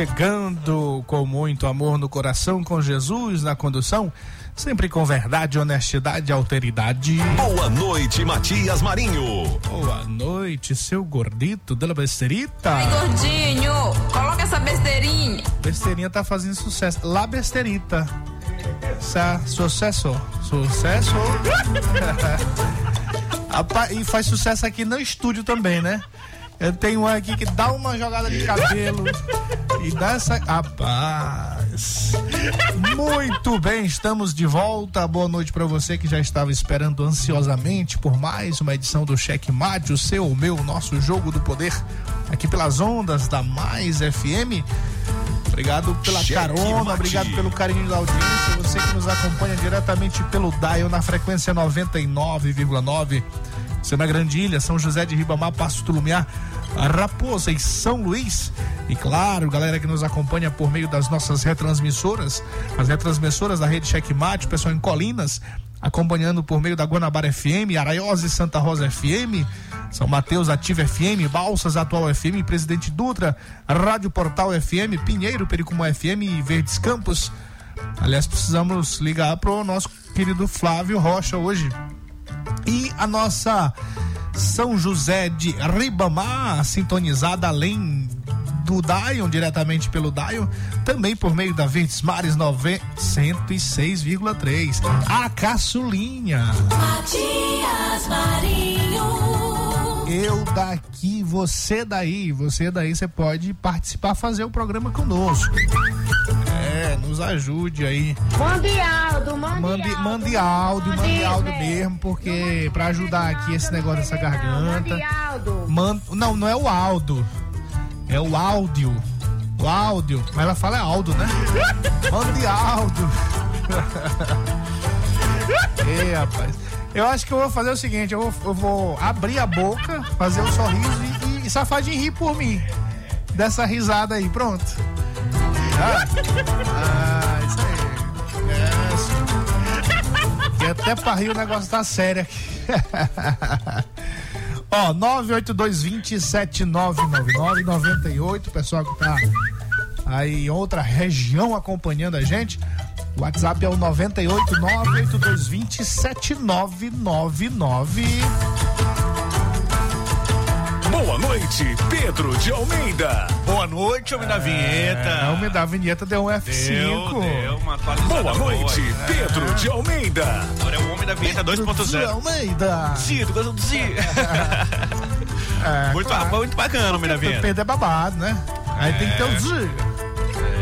Chegando com muito amor no coração, com Jesus na condução, sempre com verdade, honestidade e alteridade. Boa noite, Matias Marinho. Boa noite, seu gordito dela besterita. Ai, gordinho, coloca essa besteirinha. Besteirinha tá fazendo sucesso. La besterita. Sa, sucesso. Sucesso. E faz sucesso aqui no estúdio também, né? Eu tenho um aqui que dá uma jogada de cabelo e dá essa. Rapaz! Muito bem, estamos de volta. Boa noite para você que já estava esperando ansiosamente por mais uma edição do Cheque Mate, o seu, o meu, o nosso jogo do poder, aqui pelas ondas da Mais FM. Obrigado pela Cheque carona, Mate. obrigado pelo carinho da audiência. Você que nos acompanha diretamente pelo Dial na frequência 99,9. Você na Grande Ilha, São José de Ribamar, Passo Lumiar, Raposa e São Luís. E claro, galera que nos acompanha por meio das nossas retransmissoras, as retransmissoras da rede Checkmate, o pessoal em Colinas, acompanhando por meio da Guanabara FM, Araiose Santa Rosa FM, São Mateus Ativa FM, Balsas Atual FM, Presidente Dutra, Rádio Portal FM, Pinheiro, Pericumã FM e Verdes Campos. Aliás, precisamos ligar pro nosso querido Flávio Rocha hoje. E a nossa São José de Ribamar, sintonizada além do Dion, diretamente pelo Dion, também por meio da Verdes Mares 9 106,3. A caçulinha. Matias Marinho. Eu daqui, você daí, você daí, você pode participar, fazer o programa conosco. É, nos ajude aí. Mande áudio, mande, Mande, áudio. mande áudio, mande áudio mesmo, porque pra ajudar aqui esse negócio dessa garganta. Mande áudio. Man, não, não é o Aldo. É o áudio. O áudio. Mas ela fala é Aldo, né? Mande áudio. Ei, rapaz. Eu acho que eu vou fazer o seguinte: eu vou, eu vou abrir a boca, fazer um sorriso e, e Safadinho rir por mim. Dessa risada aí, pronto. Ah, ah isso aí. É, isso. E até pra rir o negócio tá sério aqui. Ó, 98220799998, pessoal que tá aí em outra região acompanhando a gente. O WhatsApp é o 98982207999. Boa noite, Pedro de Almeida. Boa noite, homem da vinheta. É, o me da vinheta deu um F5. Deu, deu uma Boa noite, boa. Pedro de Almeida. Agora é o homem da vinheta Pedro de 2.0. Almeida. Ciro, gosto do Ciro. É, Muito, claro. muito bacana, homem da vinheta. Pedro é babado, né? Aí tem que ter o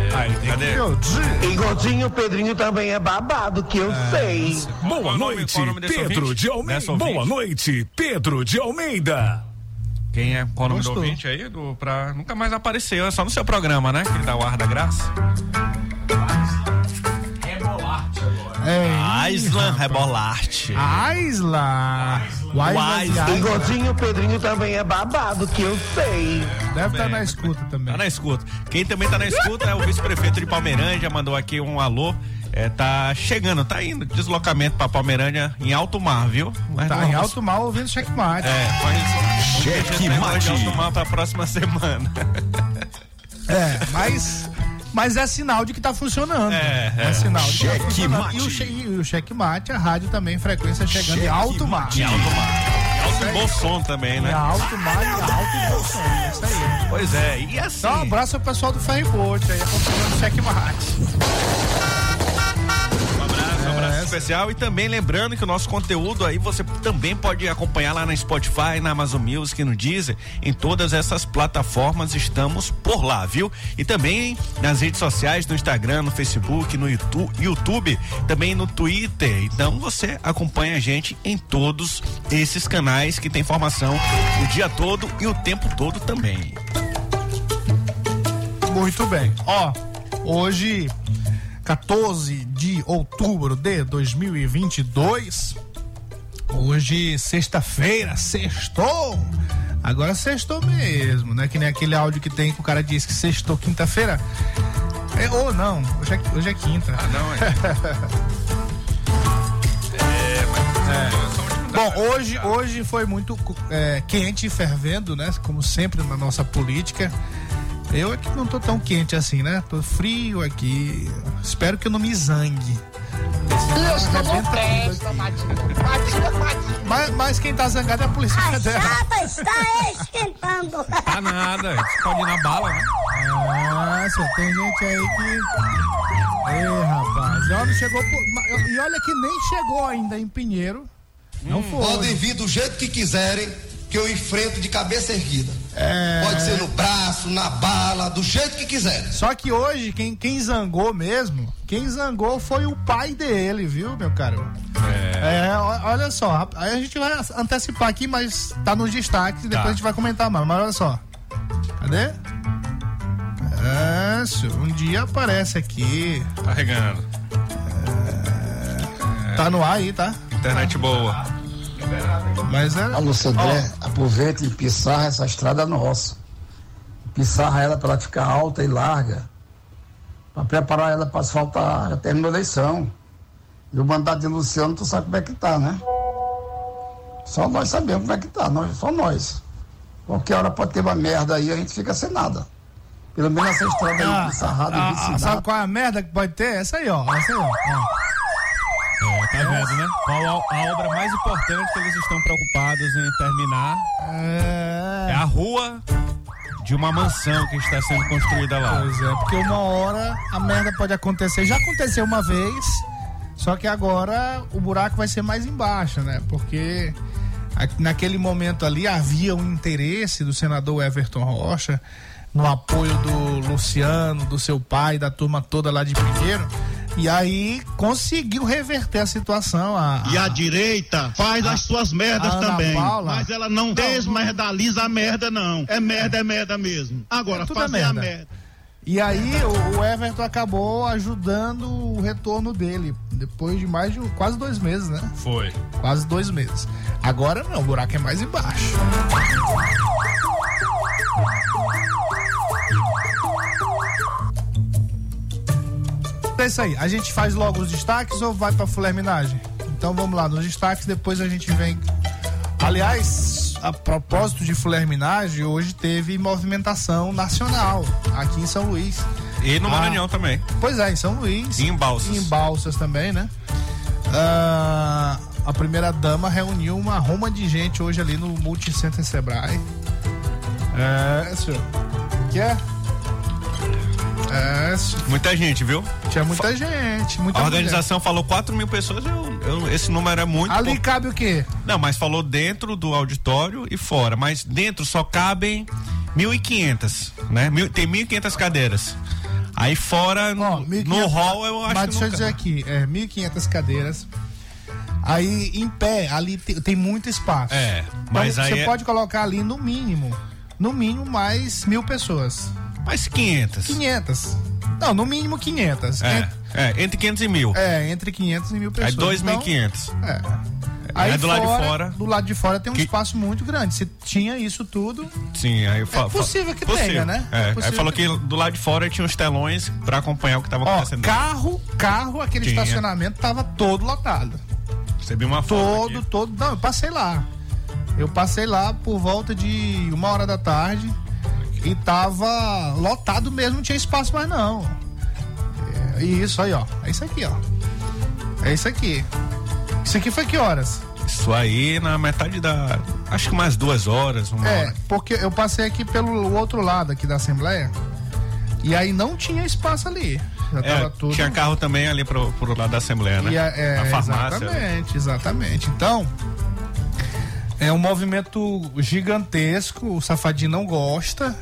Tem Cadê? E Godinho, Pedrinho também é babado, que eu sei. Boa noite, nome Pedro de Almeida. Boa noite, Pedro de Almeida. Quem é? Qual o nome do ouvinte aí? Do, pra nunca mais apareceu. É só no seu programa, né? Que ele dá o ar da graça. É, Aislan Rebolarte. Aisla. O Aisla de E Aisla. Godinho, o Pedrinho também é babado, que eu sei. Deve estar na escuta também. Tá na escuta. Quem também tá na escuta é o vice-prefeito de Palmeirândia, mandou aqui um alô. É, tá chegando, tá indo. Deslocamento pra Palmeirândia em alto mar, viu? Mas Tá não em vamos- alto mal ouvindo checkmate. É, mas. Cheque Esse negócio de mate. alto mar pra próxima semana. É, mas. Mas é sinal de que tá funcionando. É, é. sinal de que tá mate. E o, che- e o cheque mate, a rádio também, frequência chegando em alto mar. mate. E alto mar. Alto e bom som também, Em né? alto mar e alto e bom som. É isso aí. Pois é, e assim. Então, um abraço ao pessoal do Ferryboat aí, acompanhando o cheque mate. Especial. E também lembrando que o nosso conteúdo aí você também pode acompanhar lá na Spotify, na Amazon Music, no Deezer. Em todas essas plataformas estamos por lá, viu? E também nas redes sociais, no Instagram, no Facebook, no YouTube, também no Twitter. Então você acompanha a gente em todos esses canais que tem informação o dia todo e o tempo todo também. Muito bem. Ó, hoje, 14 de outubro de 2022. Hoje, sexta-feira, sextou. Agora sextou mesmo, né? Que nem aquele áudio que tem que o cara diz que sextou quinta-feira. É, ou não, hoje é, hoje é quinta. Ah, não, é. é, mas. Bom, hoje, hoje foi muito é, quente e fervendo, né? Como sempre na nossa política. Eu é que não tô tão quente assim, né? Tô frio aqui. Espero que eu não me zangue. Mas, mas quem tá zangado é a Polícia A Federal. chapa está esquentando. Tá nada, pode ir na bala, né? Nossa, tem gente aí que. Ei, rapaz. Olha, chegou. por- E olha que nem chegou ainda em Pinheiro. Não foi. Podem vir do jeito que quiserem, que eu enfrento de cabeça erguida. Pode ser no braço, na bala, do jeito que quiserem. Só que hoje, quem, quem zangou mesmo, quem zangou foi o pai dele, viu, meu caro? É. ó- olha só, aí a gente vai antecipar aqui, mas tá nos destaques e depois Tá. a gente vai comentar mais. Mas olha só. Cadê? É, senhor, um dia aparece aqui. Carregando. Tá no ar aí, tá? Internet boa. Mas é. Alô, Sodré, aproveita e pissarra essa estrada nossa. Pissarra ela para ela ficar alta e larga. Para preparar ela para asfaltar. Terminou a eleição. E o mandato de Luciano, tu sabe como é que tá, né? Só nós sabemos como é que tá, nós, só nós. Qualquer hora pode ter uma merda aí, a gente fica sem nada. Pelo menos essa estrada Ah, aí, pissarrada ah, ah, sabe qual é a merda que pode ter? Essa aí, ó. Essa aí, ó. Tá vendo, né? Qual a, a obra mais importante que eles estão preocupados em terminar é É. a rua de uma mansão que está sendo construída lá. Pois é, porque uma hora a merda pode acontecer. Já aconteceu uma vez, só que agora o buraco vai ser mais embaixo, né? Porque naquele momento ali havia um interesse do senador Everton Rocha no apoio do Luciano, do seu pai, da turma toda lá de Pinheiro. E aí conseguiu reverter a situação. A, E a direita faz as suas merdas a também. Paula- Mas ela não, desmerdaliza a merda, não. É merda, é merda mesmo. Agora, É tudo é fazer a merda. merda. E aí o, o Everton acabou ajudando o retorno dele. Depois de mais de quase dois meses, né? Foi. Quase dois meses. Agora não, o buraco é mais embaixo. É isso aí. A gente faz logo os destaques ou vai pra fulerminagem? Então vamos lá, nos destaques, depois a gente vem. Aliás, a propósito de fulerminagem, hoje teve movimentação nacional aqui em São Luís. E no Ah. Maranhão também. Pois é, em São Luís. E em Balsas. E em Balsas também, né? Ah, a primeira dama reuniu uma roma de gente hoje ali no Multicenter Sebrae. É, senhor. Que é? É. Muita gente, viu? Tinha muita gente, muita A organização falou 4 mil pessoas, eu- eu- esse número é muito. mulher. Ali pouco. cabe o quê? Não, mas falou dentro do auditório e fora. Mas dentro só cabem 1.500, né? Mil, tem 1.500 cadeiras. Aí fora, no, Ó, no 1.500 hall, eu acho Mas que deixa eu dizer aqui, é 1.500 cadeiras. Aí em pé, ali tem, tem muito espaço. É, mas então, aí você é- pode colocar ali no mínimo, no mínimo mais mil pessoas. Mais 500. 500. Não, no mínimo 500. É, Ent- é, entre 500 e mil. É, entre 500 e mil Aí pessoas. 2.500. Então, é. Aí Aí do lado de fora- Do lado de fora tem um Que- espaço muito grande. Se tinha isso tudo, Sim, aí fa- É possível que possível. tenha, né? É, É aí falou que- que do lado de fora tinha os telões pra acompanhar o que tava ó, acontecendo. carro, carro, aquele Tinha. estacionamento tava todo lotado. Recebi uma foto Todo, aqui. todo. Não, eu passei lá. Eu passei lá por volta de uma hora da tarde e tava lotado mesmo, não tinha espaço mais não. Isso aí, ó. É isso aqui, ó. É isso aqui. Isso aqui foi que horas? Isso aí na metade da. Acho que mais duas horas, uma É, hora. porque eu passei aqui pelo outro lado aqui da Assembleia e aí não tinha espaço ali. É, tudo. Tinha carro também ali pro, pro lado da Assembleia, né? E a, é, a farmácia. Exatamente, exatamente. Então, é um movimento gigantesco. O Safadinho não gosta.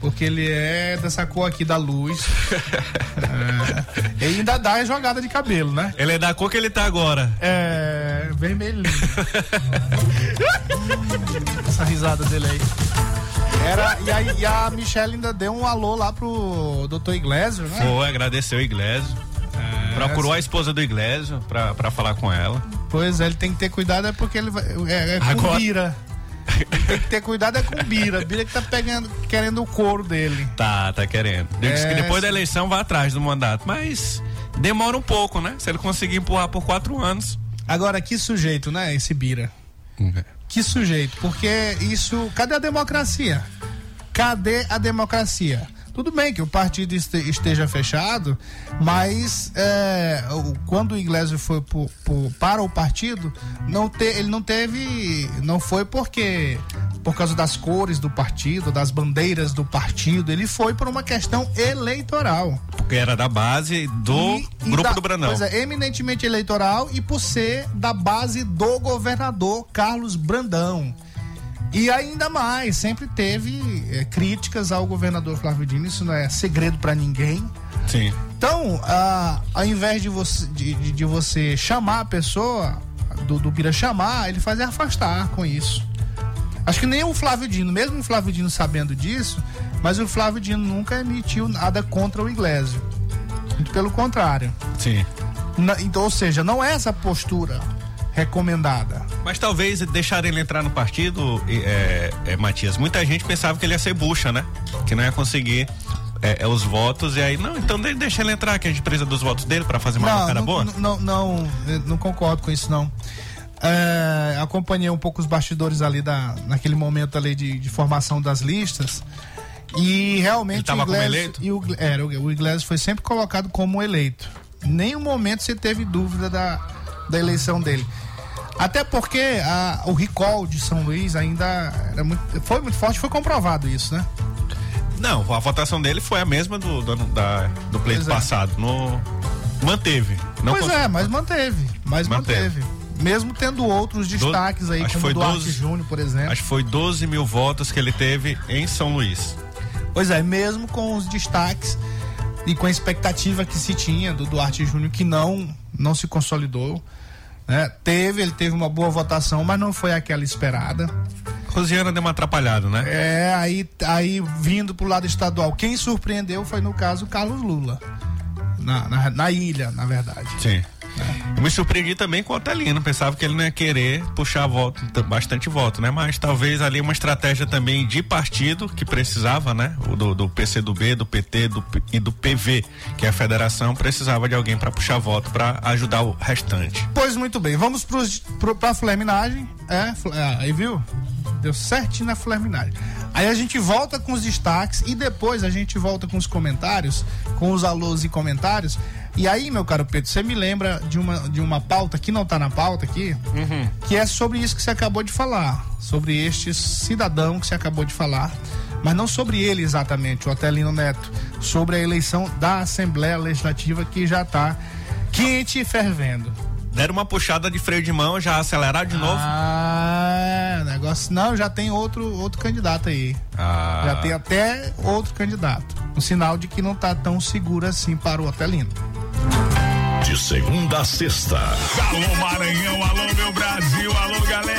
Porque ele é dessa cor aqui da luz. é, e ainda dá a jogada de cabelo, né? Ele é da cor que ele tá agora. É. vermelhinho. Essa risada dele aí. Era, e, aí, e a Michelle ainda deu um alô lá pro Dr. Iglesias, né? Foi, agradeceu o Iglesio. Procurou a esposa do Iglesio pra, pra falar com ela. Pois é, ele tem que ter cuidado é porque ele vai. É, é com Agora- bira. Tem que ter cuidado é com bira. Bira que tá pegando, querendo o couro dele. Tá, tá querendo. Diz É, que depois da eleição vai atrás do mandato. Mas demora um pouco, né? Se ele conseguir empurrar por quatro anos. Agora, que sujeito, né? Esse bira. Que sujeito, porque isso. Cadê a democracia? Cadê a democracia? Tudo bem que o partido este- esteja fechado, mas é, quando o Iglesias foi para o partido, não te- ele não teve. Não foi porque. Por causa das cores do partido, das bandeiras do partido, ele foi por uma questão eleitoral. Porque era da base do E- e grupo da- do Brandão. Pois é, eminentemente eleitoral e por ser da base do governador Carlos Brandão. E ainda mais, sempre teve eh, críticas ao governador Flávio Dino, isso não é segredo para ninguém. Sim. Então, ah, ao invés de você, de, de- de você chamar a pessoa, do, do Bira chamar, ele faz é afastar com isso. Acho que nem o Flávio Dino, mesmo o Flávio Dino sabendo disso, mas o Flávio Dino nunca emitiu nada contra o Iglesio. Muito pelo contrário. Sim. Na- então, ou seja, não é essa postura recomendada. Mas talvez deixar ele entrar no partido, é, é, Matias, muita gente pensava que ele ia ser bucha, né? Que não ia conseguir é, é, os votos, e aí, não, então de- deixa ele entrar, que a gente precisa dos votos dele pra fazer uma não, cara não, boa. não, não, não, concordo com isso, não. É, acompanhei um pouco os bastidores ali da, naquele momento ali de, de formação das listas. E realmente Ele tava o como Iglesias, eleito? E o, era, o Iglesias foi sempre colocado como eleito. Nenhum momento você teve dúvida da, da eleição dele. Até porque a- o recall de São Luís ainda era muito, foi muito forte, foi comprovado isso, né? Não, a votação dele foi a mesma do, do, da- do pleito Pois é. passado. No, manteve. Não pois é, mas manteve. Mas Manteve. manteve. Mesmo tendo outros destaques aí, acho como foi o Duarte 12 Júnior, por exemplo. Acho que foi 12 mil votos que ele teve em São Luís. Pois é, mesmo com os destaques e com a expectativa que se tinha do Duarte Júnior, que não, não se consolidou. Né? Teve, ele teve uma boa votação, mas não foi aquela esperada. Rosiana deu uma atrapalhada, né? É, aí, aí vindo pro lado estadual, quem surpreendeu foi, no caso, Carlos Lula. Na, na, na ilha, na verdade. Sim. Eu me surpreendi também com o Otelino. Pensava que ele não ia querer puxar voto, bastante voto, né? Mas talvez ali uma estratégia também de partido que precisava, né? O do, do PCdoB, do PT do, e do PV, que é a federação, precisava de alguém para puxar voto para ajudar o restante. Pois muito bem, vamos pros, pro, pra. É, ah, aí viu? Deu certinho na fleminagem. Aí a gente volta com os destaques e depois a gente volta com os comentários, com os alôs e comentários. E aí, meu caro Pedro, você me lembra de uma, de uma pauta que não tá na pauta aqui, que é sobre isso que você acabou de falar, sobre este cidadão que você acabou de falar, mas não sobre ele exatamente, o Otelino Neto, sobre a eleição da Assembleia Legislativa que já tá quente e fervendo. Deram uma puxada de freio de mão, já aceleraram de novo. Ah, negócio. Não, já tem outro, outro candidato aí. Ah. Já tem até outro candidato. Um sinal de que não tá tão seguro assim para o Otelino. De segunda a sexta. Alô Maranhão, alô meu Brasil, alô galera,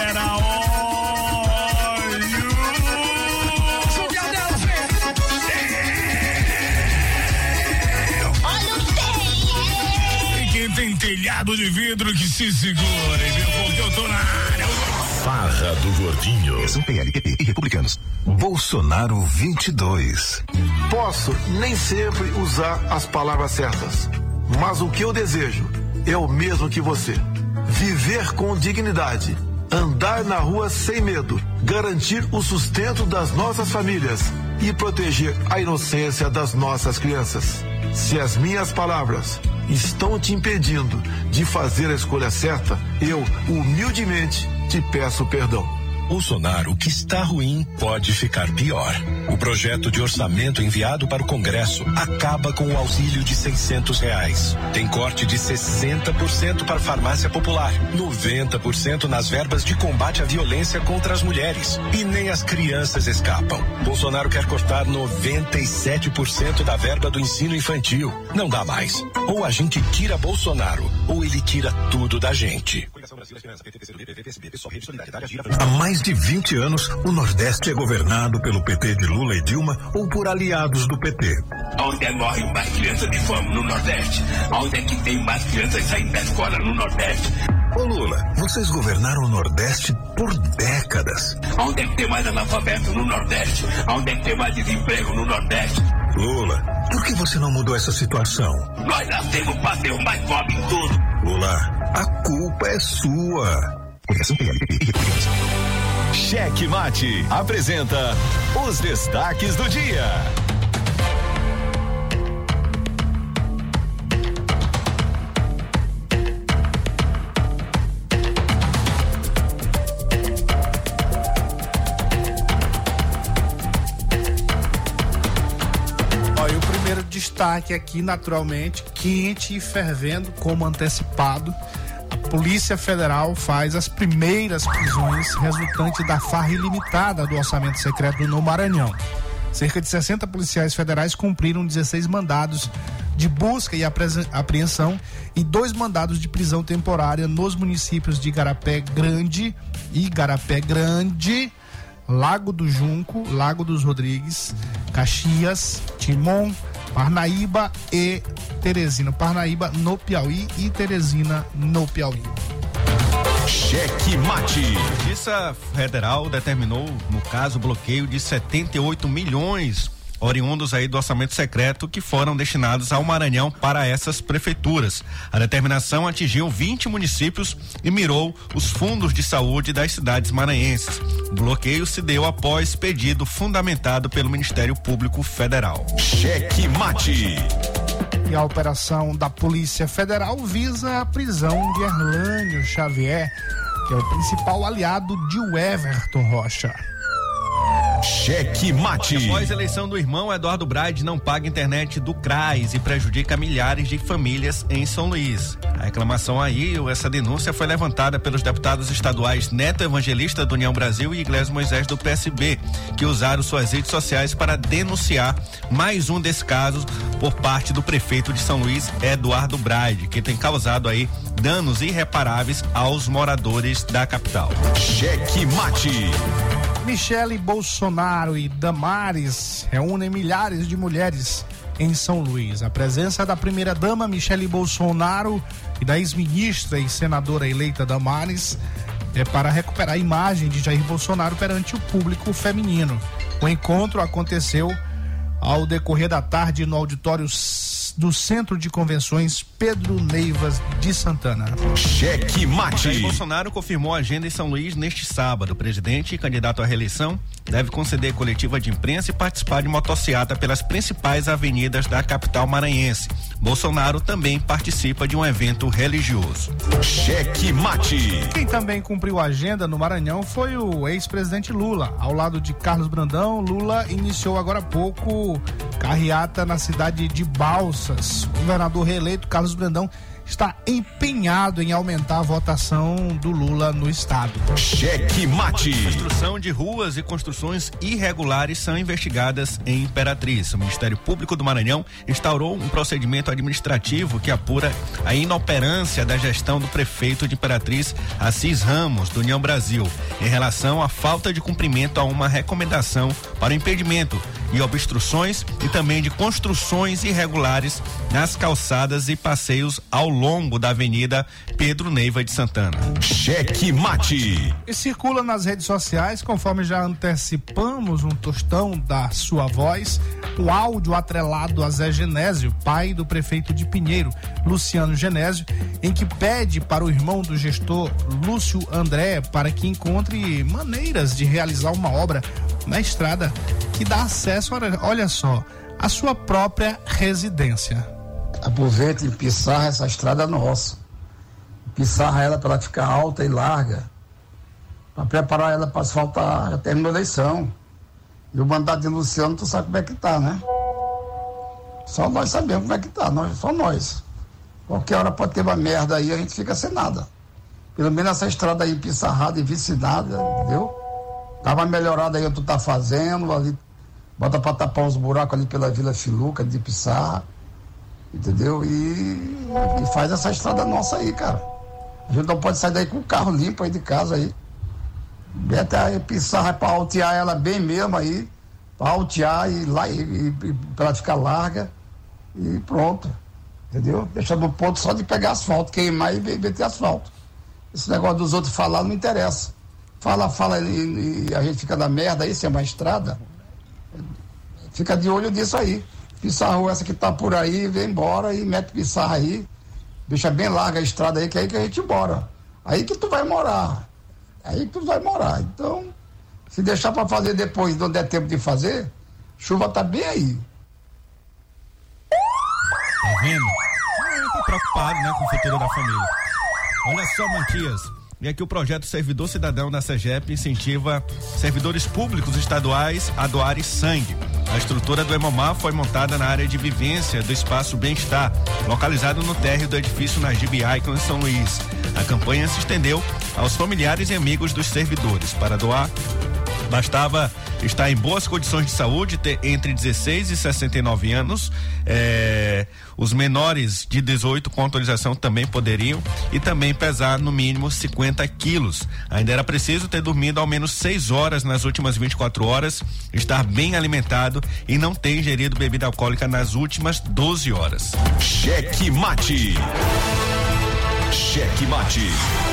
telhado de vidro que se segure, viu? Porque eu tô na área. Farra do Gordinho. São PLPP e republicanos. Bolsonaro 22. Posso nem sempre usar as palavras certas, mas o que eu desejo é o mesmo que você. Viver com dignidade, andar na rua sem medo, garantir o sustento das nossas famílias e proteger a inocência das nossas crianças. Se as minhas palavras estão te impedindo de fazer a escolha certa, eu humildemente te peço perdão. Bolsonaro, o que está ruim pode ficar pior. O projeto de orçamento enviado para o Congresso acaba com o auxílio de 600 reais. Tem corte de 60% para farmácia popular, 90% nas verbas de combate à violência contra as mulheres. E nem as crianças escapam. Bolsonaro quer cortar 97% da verba do ensino infantil. Não dá mais. Ou a gente tira Bolsonaro, ou ele tira tudo da gente. Há mais de 20 anos, o Nordeste é governado pelo PT de Lula e Dilma ou por aliados do PT. Onde é morrem mais crianças de fome no Nordeste? Onde é que tem mais crianças saindo da escola no Nordeste? Ô Lula, vocês governaram o Nordeste por décadas. Onde é que tem mais analfabeto no Nordeste? Onde é que tem mais desemprego no Nordeste? Lula, por que você não mudou essa situação? Nós nascemos para ter o mais pobre em tudo. Lula, a culpa é sua. Cheque Mate apresenta os destaques do dia. Olha, o primeiro destaque aqui, naturalmente, quente e fervendo, como antecipado. Polícia Federal faz as primeiras prisões resultantes da farra ilimitada do orçamento secreto no Maranhão. Cerca de 60 policiais federais cumpriram 16 mandados de busca e apreensão e dois mandados de prisão temporária nos municípios de Garapé Grande e Garapé Grande, Lago do Junco, Lago dos Rodrigues, Caxias, Timon, Parnaíba e Teresina. Parnaíba no Piauí e Teresina no Piauí. Cheque Mate. A Justiça Federal determinou, no caso, bloqueio de 78 milhões oriundos aí do orçamento secreto que foram destinados ao Maranhão para essas prefeituras. A determinação atingiu 20 municípios e mirou os fundos de saúde das cidades maranhenses. O bloqueio se deu após pedido fundamentado pelo Ministério Público Federal. Cheque Mate. E a operação da Polícia Federal visa a prisão de Erlânio Xavier, que é o principal aliado de Everton Rocha. Cheque Mate. Após a eleição do irmão, Eduardo Braide não paga internet do CRAS e prejudica milhares de famílias em São Luís. A reclamação aí, ou essa denúncia, foi levantada pelos deputados estaduais Neto Evangelista do União Brasil e Iglesias Moisés do PSB, que usaram suas redes sociais para denunciar mais um desses casos por parte do prefeito de São Luís, Eduardo Braide, que tem causado aí danos irreparáveis aos moradores da capital. Cheque Mate. Michele Bolsonaro e Damares reúnem milhares de mulheres em São Luís. A presença da primeira-dama Michele Bolsonaro e da ex-ministra e senadora eleita Damares é para recuperar a imagem de Jair Bolsonaro perante o público feminino. O encontro aconteceu ao decorrer da tarde no auditório do Centro de Convenções Pedro Neivas de Santana. Cheque Mate. Jair Bolsonaro confirmou a agenda em São Luís neste sábado. O presidente, candidato à reeleição, deve conceder coletiva de imprensa e participar de motociata pelas principais avenidas da capital maranhense. Bolsonaro também participa de um evento religioso. Cheque Mate. Quem também cumpriu a agenda no Maranhão foi o ex-presidente Lula. Ao lado de Carlos Brandão, Lula iniciou agora há pouco carreata na cidade de O governador reeleito Carlos Brandão está empenhado em aumentar a votação do Lula no estado. Cheque Mate. Construção de ruas e construções irregulares são investigadas em Imperatriz. O Ministério Público do Maranhão instaurou um procedimento administrativo que apura a inoperância da gestão do prefeito de Imperatriz, Assis Ramos, do União Brasil, em relação à falta de cumprimento a uma recomendação para o impedimento e obstruções e também de construções irregulares nas calçadas e passeios ao longo da Avenida Pedro Neiva de Santana. Cheque Mate. E circula nas redes sociais, conforme já antecipamos um tostão da sua voz, o áudio atrelado a Zé Genésio, pai do prefeito de Pinheiro, Luciano Genésio, em que pede para o irmão do gestor Lúcio André para que encontre maneiras de realizar uma obra na estrada que dá acesso, olha, só, a sua própria residência. Aproveita e pisarra essa estrada nossa. Pisarra ela para ela ficar alta e larga. Para preparar ela para asfaltar. Já terminou a eleição. E o mandato de Luciano, tu sabe como é que tá, né? Só nós sabemos como é que tá, nós, só nós. Qualquer hora pode ter uma merda aí, a gente fica sem nada. Pelo menos essa estrada aí pissarrada e vicinada, entendeu? Tava melhorada aí, tu tá fazendo, ali, bota pra tapar uns buracos ali pela Vila Filuca de Pissarra, entendeu? E, e faz essa estrada nossa aí, cara. A gente não pode sair daí com o carro limpo aí de casa aí. Até aí Pissarra pra altear ela bem mesmo aí, pra altear e lá e, e, pra ela ficar larga e pronto. Entendeu? Deixar no ponto só de pegar asfalto, queimar e meter asfalto. Esse negócio dos outros falar não interessa. Fala, fala e, e a gente fica na merda aí, se é uma estrada. Fica de olho nisso aí. Pissarra essa que tá por aí, vem embora e mete pissarra aí. Deixa bem larga a estrada aí, que é aí que a gente bora. Aí que tu vai morar. Aí que tu vai morar. Então, se deixar para fazer depois, não der tempo de fazer, chuva tá bem aí. Tá vendo? Eu tô preocupado, né, com o futuro da família. Olha só, Matias. E aqui o projeto Servidor Cidadão da SEGEP incentiva servidores públicos estaduais a doarem sangue. A estrutura do Hemomar foi montada na área de vivência do Espaço Bem-Estar, localizado no térreo do edifício Najib Icon em São Luís. A campanha se estendeu aos familiares e amigos dos servidores. Para doar, bastava estar em boas condições de saúde, ter entre 16 e 69 anos. É, os menores de 18 com autorização também poderiam e também pesar no mínimo 50 quilos. Ainda era preciso ter dormido ao menos 6 horas nas últimas 24 horas, estar bem alimentado e não ter ingerido bebida alcoólica nas últimas 12 horas. Cheque mate. Cheque mate.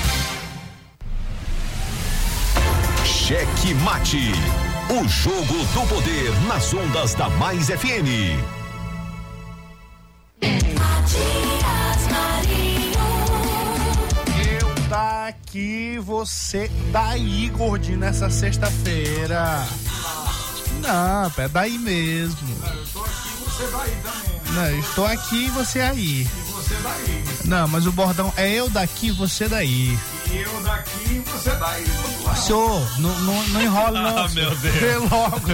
Cheque Mate. O jogo do poder nas ondas da Mais FM. Eu daqui, você daí, gordinho, nessa sexta-feira. Não, é daí mesmo. Eu tô aqui, você daí também. Não, eu estou aqui e você aí. E você daí. Não, mas o bordão é eu daqui, você daí. Eu daqui e você daí. Senhor, não, não, não enrola não. Ah, meu. Deus. Vê logo.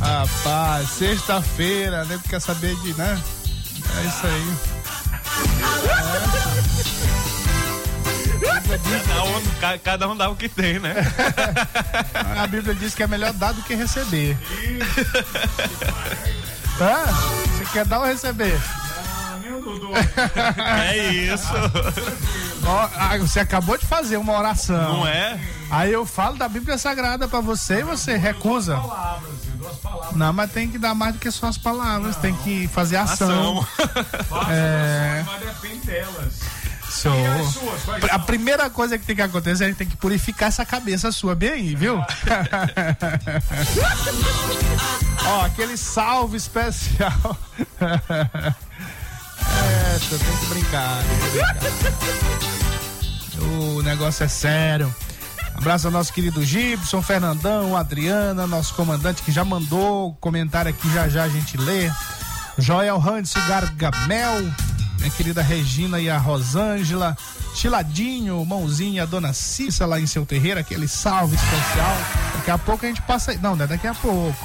Rapaz, sexta-feira, né? Quer saber de, né? É isso aí. Cada um, ca- cada um dá o que tem, né? A Bíblia diz que é melhor dar do que receber. Tá? Você quer dar ou receber? É isso. Ó, ah, você acabou de fazer uma oração. Não é? Aí eu falo da Bíblia Sagrada pra você e você recusa. Não, mas tem que dar mais do que só as palavras, tem que fazer ação. É. Mas depende delas. A primeira coisa que tem que acontecer, a gente tem que purificar essa cabeça sua bem aí, viu? Ó, aquele salve especial. Você tem que brincar. Tem que brincar. O negócio é sério. Abraço ao nosso querido Gibson, Fernandão, Adriana, nosso comandante que já mandou comentário aqui, já já a gente lê. Joel Hans Gargamel, minha querida Regina e a Rosângela, Chiladinho, Mãozinha, a Dona Cissa lá em seu terreiro, aquele salve especial. Daqui a pouco a gente passa. Não, não é daqui a pouco.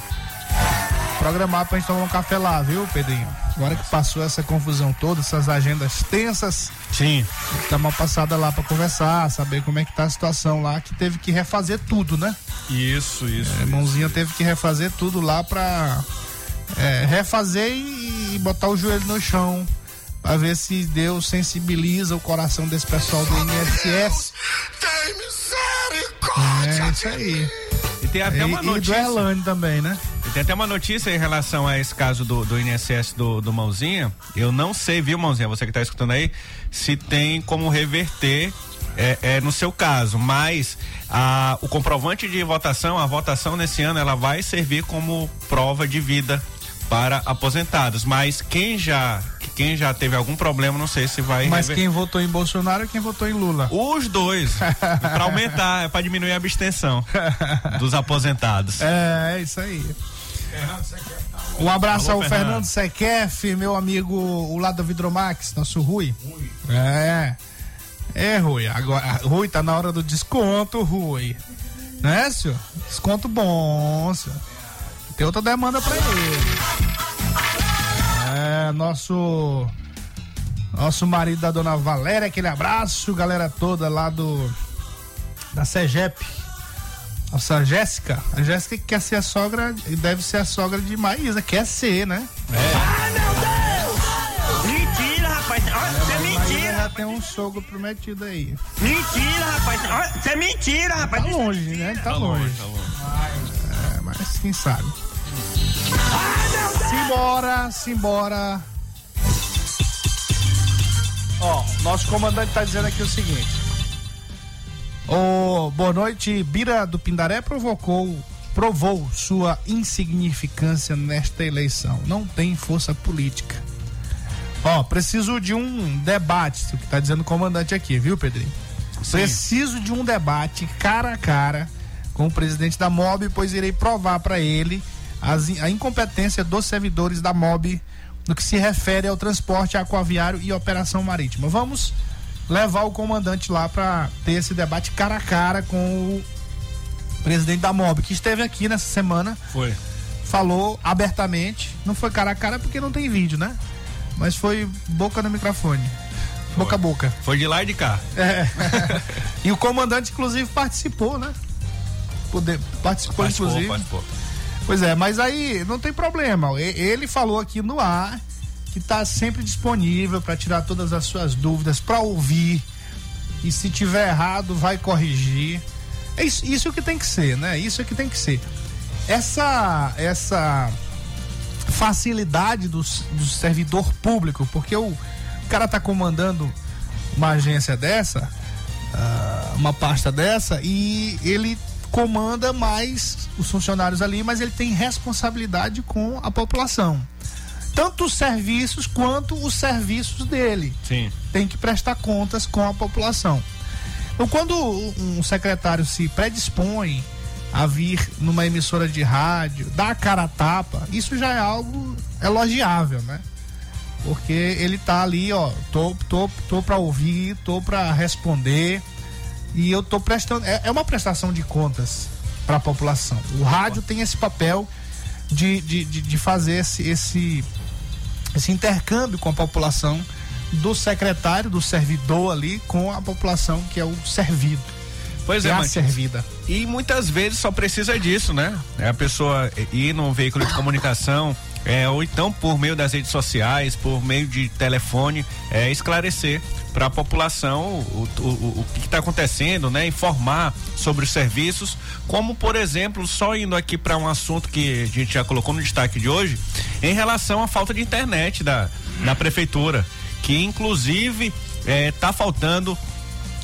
Programar pra gente tomar um café lá, viu, Pedrinho? Agora que passou essa confusão toda, essas agendas tensas. Sim. Dá uma passada lá pra conversar, saber como é que tá a situação lá, que teve que refazer tudo, né? Isso, isso. É, Mãozinha teve que refazer tudo lá pra é, refazer e, e botar o joelho no chão pra ver se Deus sensibiliza o coração desse pessoal do INSS. Tem misericórdia. É isso aí. E tem até uma e, e do notícia. Erlane também, né? E tem até uma notícia em relação a esse caso do, do INSS do, do Mãozinha. Eu não sei, viu, Mãozinha, você que está escutando aí, se tem como reverter é, é, no seu caso, mas a, o comprovante de votação, a votação nesse ano, ela vai servir como prova de vida para aposentados. Mas quem já quem já teve algum problema, não sei se vai. Mas rever- quem votou em Bolsonaro e quem votou em Lula? Os dois. para aumentar, é para diminuir a abstenção dos aposentados. É, é isso aí. Um abraço Alô, ao Fernando. Fernando Sequef, meu amigo, o lado da Vidromax, nosso Rui. É. É, Rui. Agora, Rui, tá na hora do desconto, Rui. Né, senhor? Desconto bom, senhor. Tem outra demanda pra ele. É, nosso. Nosso marido da dona Valéria, aquele abraço, galera toda lá do. Da Segep. Nossa, a Jéssica. A Jéssica que quer ser a sogra, deve ser a sogra de Maísa, quer ser, né? Mentira, rapaz. Olha, Isso é mentira. já tem um sogro prometido aí. Mentira, rapaz. Olha, Isso é mentira, rapaz. Tá longe, né? Tá, longe. É, mas quem sabe. Simbora, simbora. Ó, nosso comandante tá dizendo aqui o seguinte. O boa noite, Bira do Pindaré provocou, provou sua insignificância nesta eleição. Não tem força política. Ó, preciso de um debate, o que tá dizendo o comandante aqui, viu, Pedrinho? Preciso de um debate cara a cara com o presidente da MOB, pois irei provar para ele as a incompetência dos servidores da MOB no que se refere ao transporte aquaviário e operação marítima. Vamos levar o comandante lá para ter esse debate cara a cara com o presidente da MOB, que esteve aqui nessa semana Foi. falou abertamente. Não foi cara a cara porque não tem vídeo, né? Mas foi boca no microfone. Boca a boca. Foi de lá e de cá. É. e o comandante, inclusive, participou, né? Poder, participou, Participou, inclusive. participou. Pois é, mas aí não tem problema. Ele falou aqui no ar que está sempre disponível para tirar todas as suas dúvidas, para ouvir. E se tiver errado, vai corrigir. É isso, isso que tem que ser, né? Isso é que tem que ser. Essa essa facilidade do, do servidor público, porque o, cara tá comandando uma agência dessa, ah, uma pasta dessa, e ele comanda mais os funcionários ali, mas ele tem responsabilidade com a população. Tanto os serviços quanto os serviços dele. Sim. Tem que prestar contas com a população. Então, quando um secretário se predispõe a vir numa emissora de rádio, dar a cara a tapa, isso já é algo elogiável, né? Porque ele tá ali, ó, tô, tô, tô pra ouvir, tô pra responder e eu tô prestando. É, é uma prestação de contas para a população. O rádio tem esse papel de, de, de, de fazer esse, esse, esse intercâmbio com a população do secretário, do servidor ali, com a população que é o servido. Pois é, a Matias. servida. E muitas vezes só precisa disso, né? É a pessoa ir num veículo de comunicação, é, ou então por meio das redes sociais, por meio de telefone, é, esclarecer para a população o, o, o, que está acontecendo, né? Informar sobre os serviços, como por exemplo, só indo aqui para um assunto que a gente já colocou no destaque de hoje, em relação à falta de internet da, da prefeitura, que inclusive está faltando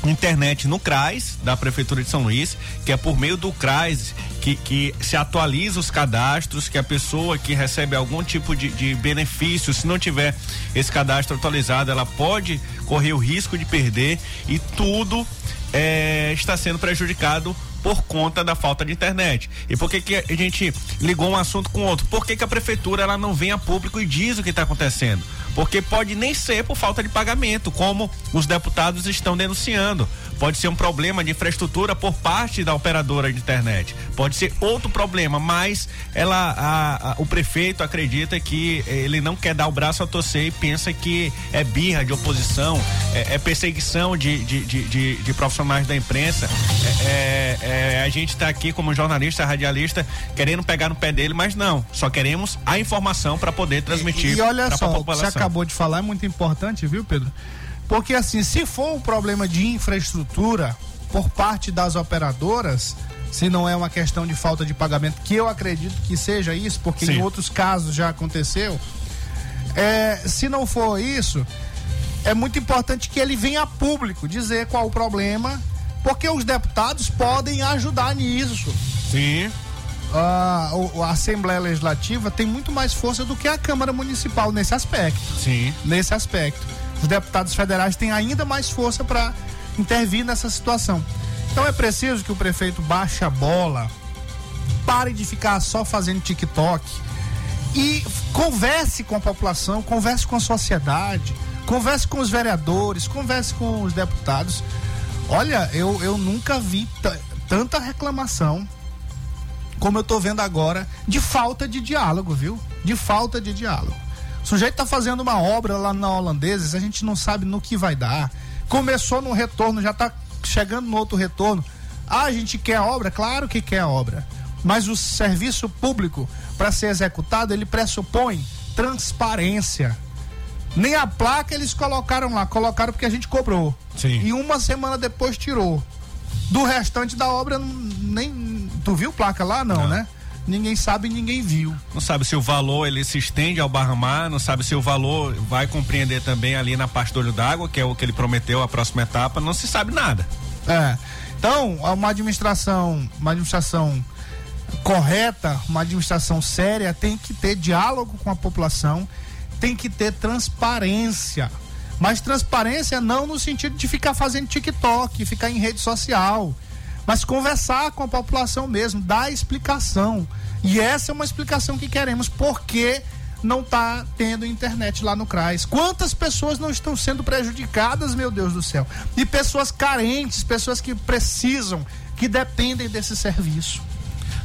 internet no CRAS da Prefeitura de São Luís, que é por meio do CRAS que, que se atualiza os cadastros, que a pessoa que recebe algum tipo de, de benefício, se não tiver esse cadastro atualizado, ela pode correr o risco de perder e tudo é, está sendo prejudicado por conta da falta de internet. E por que, que a gente ligou um assunto com outro? Por que, que a prefeitura ela não vem a público e diz o que está acontecendo? Porque pode nem ser por falta de pagamento, como os deputados estão denunciando. Pode ser um problema de infraestrutura por parte da operadora de internet. Pode ser outro problema, mas ela, a, a, o prefeito acredita que ele não quer dar o braço a torcer e pensa que é birra de oposição, é, é perseguição de, de, de, de, de profissionais da imprensa. É, é, é a gente está aqui como jornalista, radialista, querendo pegar no pé dele, mas não. Só queremos a informação para poder transmitir. E, e olha só, o que você acabou de falar é muito importante, viu, Pedro? Porque assim, se for um problema de infraestrutura por parte das operadoras, se não é uma questão de falta de pagamento, que eu acredito que seja isso, porque Sim. em outros casos já aconteceu. É, se não for isso, é muito importante que ele venha a público dizer qual o problema, porque os deputados podem ajudar nisso. Sim. A, a, Assembleia Legislativa tem muito mais força do que a Câmara Municipal nesse aspecto. Sim. Nesse aspecto os deputados federais têm ainda mais força para intervir nessa situação. Então é preciso que o prefeito baixe a bola, pare de ficar só fazendo TikTok e converse com a população, converse com a sociedade, converse com os vereadores, converse com os deputados. Olha, eu, eu nunca vi tanta reclamação como eu estou vendo agora de falta de diálogo, viu? De falta de diálogo. O sujeito tá fazendo uma obra lá na Holandeses, a gente não sabe no que vai dar. Começou no retorno, já tá chegando no outro retorno. Ah, a gente quer obra? Claro que quer obra. Mas o serviço público, para ser executado, ele pressupõe transparência. Nem a placa eles colocaram lá, colocaram porque a gente cobrou. Sim. E uma semana depois tirou. Do restante da obra, nem. Tu viu placa lá? Não, não. né? ninguém sabe ninguém viu. Não sabe se o valor ele se estende ao Barramar, não sabe se o valor vai compreender também ali na parte do olho d'água, que é o que ele prometeu a próxima etapa, não se sabe nada. É. Então, uma administração, uma administração correta, uma administração séria tem que ter diálogo com a população, tem que ter transparência. Mas transparência não no sentido de ficar fazendo TikTok, ficar em rede social mas conversar com a população mesmo, dar explicação. E essa é uma explicação que queremos, porque não está tendo internet lá no CRAS. Quantas pessoas não estão sendo prejudicadas, meu Deus do céu? E pessoas carentes, pessoas que precisam, que dependem desse serviço.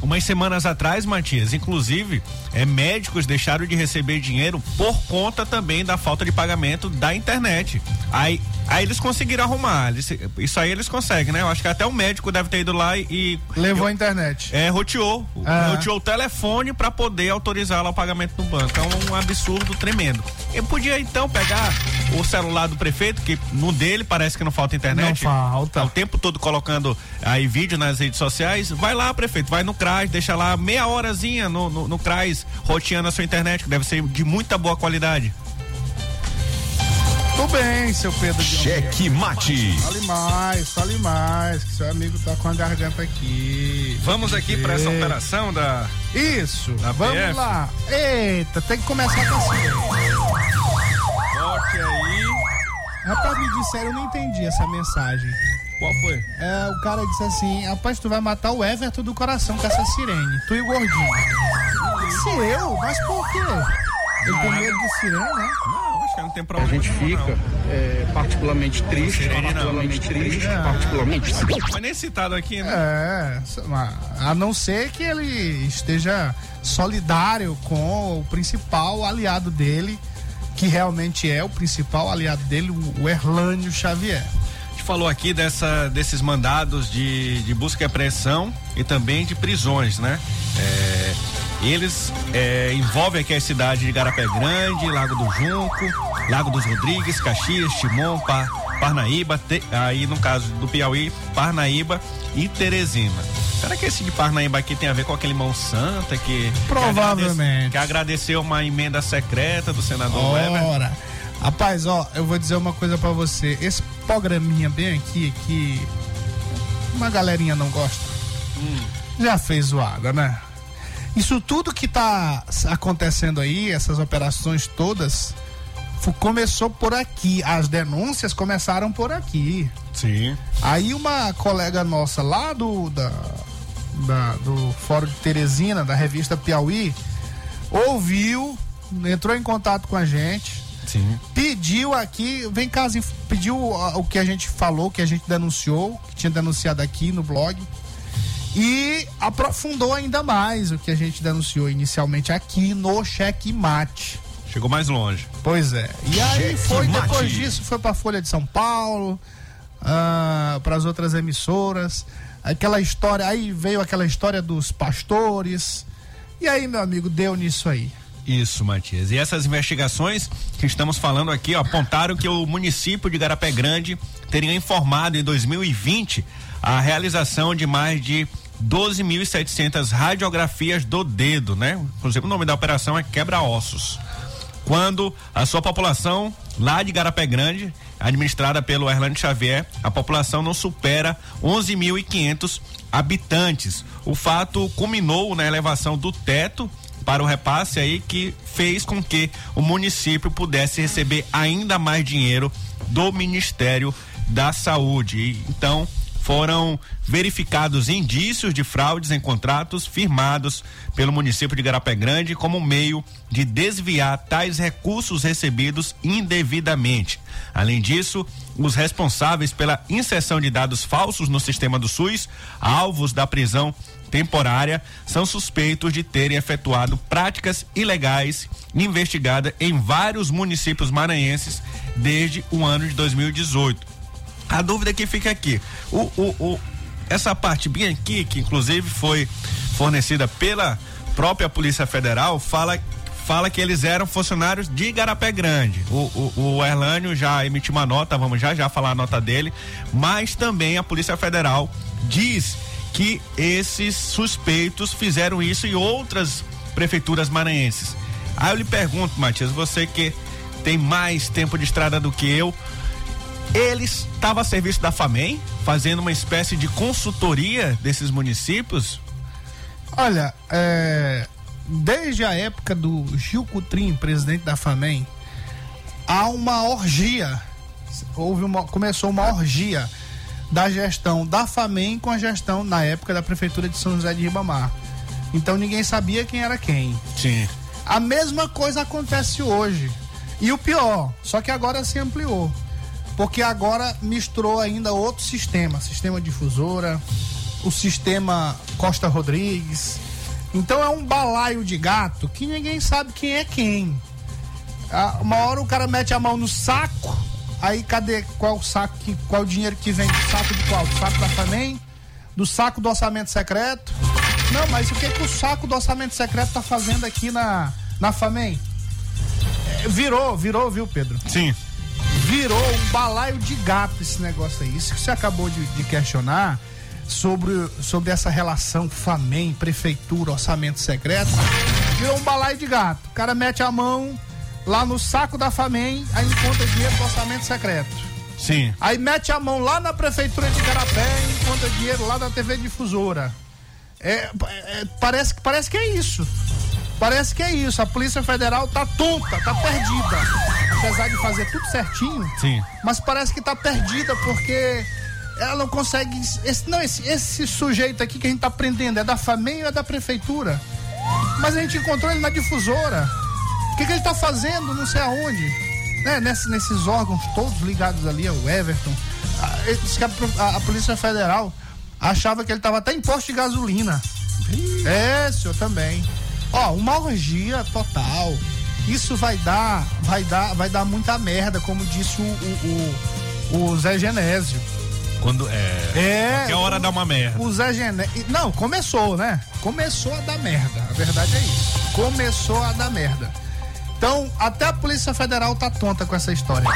Umas semanas atrás, Matias, inclusive, é, médicos deixaram de receber dinheiro por conta também da falta de pagamento da internet. Aí Aí eles conseguiram arrumar. Eles, isso aí eles conseguem, né? Eu acho que até o médico deve ter ido lá e. Levou eu, a internet. É, roteou. É. Roteou o telefone para poder autorizar lá o pagamento no banco. É um, absurdo tremendo. Eu podia então pegar o celular do prefeito, que no dele parece que não falta internet. Não falta. Tá o tempo todo colocando aí vídeo nas redes sociais. Vai lá, prefeito, vai no CRAS, deixa lá meia horazinha no, no, no CRAS roteando a sua internet, que deve ser de muita boa qualidade. Tudo bem, seu Pedro. Cheque mate. Fale mais, fale mais, que seu amigo tá com a garganta aqui. Vamos aqui para essa operação da. Isso, da vamos PF. lá. Eita, tem que começar com assim. Toque aí. Rapaz, me disseram, eu não entendi essa mensagem. Qual foi? É, o cara disse assim: rapaz, tu vai matar o Everton do coração com essa sirene. Tu e o gordinho. Se eu? Mas por quê? Ele tem medo de sirene, né? Não acho que não tem problema. A gente fica é, particularmente triste, particularmente triste, é. particularmente. Mas nem citado aqui, né? É, a não ser que ele esteja solidário com o principal aliado dele, que realmente é o principal aliado dele, o Erlânio Xavier falou aqui dessa, desses mandados de, de busca e apreensão e também de prisões, né? É, eles é, envolvem aqui a cidade de Garapé Grande, Lago do Junco, Lago dos Rodrigues, Caxias, Timon, Par, Parnaíba, te, aí no caso do Piauí, Parnaíba e Teresina. Será que esse de Parnaíba aqui tem a ver com aquele mão santa que. Provavelmente. Que, agradeceu, que agradeceu uma emenda secreta do senador Ora. Rapaz, ó, eu vou dizer uma coisa para você. Esse programinha bem aqui, que uma galerinha não gosta já fez zoada, né? Isso tudo que tá acontecendo aí, essas operações todas, começou por aqui. As denúncias começaram por aqui. Sim. Aí uma colega nossa lá do da, da- do Fórum de Teresina, da revista Piauí, ouviu, entrou em contato com a gente, Sim. pediu aqui, vem cá, pediu ah, o que a gente falou, o que a gente denunciou, que tinha denunciado aqui no blog. E aprofundou ainda mais o que a gente denunciou inicialmente aqui no Cheque Mate. Chegou mais longe. Pois é. E aí foi, depois disso, foi pra Folha de São Paulo, para as outras emissoras. Aquela história, aí veio aquela história dos pastores. E aí, meu amigo, deu nisso aí. Isso, Matias. E essas investigações que estamos falando aqui ó, apontaram que o município de Garapé Grande teria informado em 2020 a realização de mais de 12.700 radiografias do dedo, né? Inclusive o nome da operação é quebra-ossos. Quando a sua população lá de Garapé Grande, administrada pelo Erlando Xavier, a população não supera 11.500 habitantes. O fato culminou na elevação do teto para o repasse aí que fez com que o município pudesse receber ainda mais dinheiro do Ministério da Saúde. Então, foram verificados indícios de fraudes em contratos firmados pelo município de Garapé Grande como meio de desviar tais recursos recebidos indevidamente. Além disso, os responsáveis pela inserção de dados falsos no sistema do SUS, alvos da prisão temporária, são suspeitos de terem efetuado práticas ilegais investigadas em vários municípios maranhenses desde o ano de 2018. A dúvida que fica aqui, o, o, o- essa parte bem aqui, que inclusive foi fornecida pela própria Polícia Federal, fala fala que eles eram funcionários de Igarapé Grande. O, o, o Erlânio já emitiu uma nota, vamos já já falar a nota dele, mas também a Polícia Federal diz que esses suspeitos fizeram isso em outras prefeituras maranhenses. Aí eu lhe pergunto, Matias, você que tem mais tempo de estrada do que eu, ele estava a serviço da FAMEM, fazendo uma espécie de consultoria desses municípios? Olha, é, desde a época do Gil Cutrim, presidente da FAMEM, há uma orgia. Houve uma, começou uma orgia da gestão da FAMEM com a gestão, na época, da Prefeitura de São José de Ribamar. Então ninguém sabia quem era quem. Sim. A mesma coisa acontece hoje. E o pior, só que agora se ampliou. Porque agora misturou ainda outro sistema, sistema difusora, o sistema Costa Rodrigues. Então é um balaio de gato que ninguém sabe quem é quem. Ah, Uma hora o cara mete a mão no saco, aí cadê qual o saco, que, qual o dinheiro que vem do saco de qual? Do saco da FAMEM? Do saco do orçamento secreto? Não, mas o que, que o saco do orçamento secreto tá fazendo aqui na, na FAMEM? É, virou, virou, viu, Pedro? Sim. Virou um balaio de gato esse negócio aí. Isso que você acabou de, de questionar sobre, sobre essa relação FAMEM, prefeitura, orçamento secreto, virou um balaio de gato. O cara mete a mão lá no saco da FAMEM, aí encontra dinheiro do orçamento secreto. Sim. Aí mete a mão lá na prefeitura de Carapé e encontra dinheiro lá da TV Difusora. É, é, parece, que- parece que é isso. Parece que é isso. A Polícia Federal tá tonta, tá perdida. Apesar de fazer tudo certinho, Sim. mas parece que tá perdida porque ela não consegue. Esse, não, esse, esse sujeito aqui que a gente tá prendendo é da FAMEM ou é da prefeitura? Mas a gente encontrou ele na difusora. O que, que ele tá fazendo? Não sei aonde. Né? Nesse- nesses órgãos todos ligados ali ao Everton. Ele disse que a, a- a Polícia Federal achava que ele tava até em posto de gasolina. É, senhor, também. Ó, uma orgia total. Isso vai dar, vai dar, vai dar muita merda, como disse o, o, o, o Zé Genésio. Quando é. É. Qualquer hora dá uma merda. O Zé Genésio. Não, começou, né? Começou a dar merda. A verdade é isso. Começou a dar merda. Então, até a Polícia Federal tá tonta com essa história.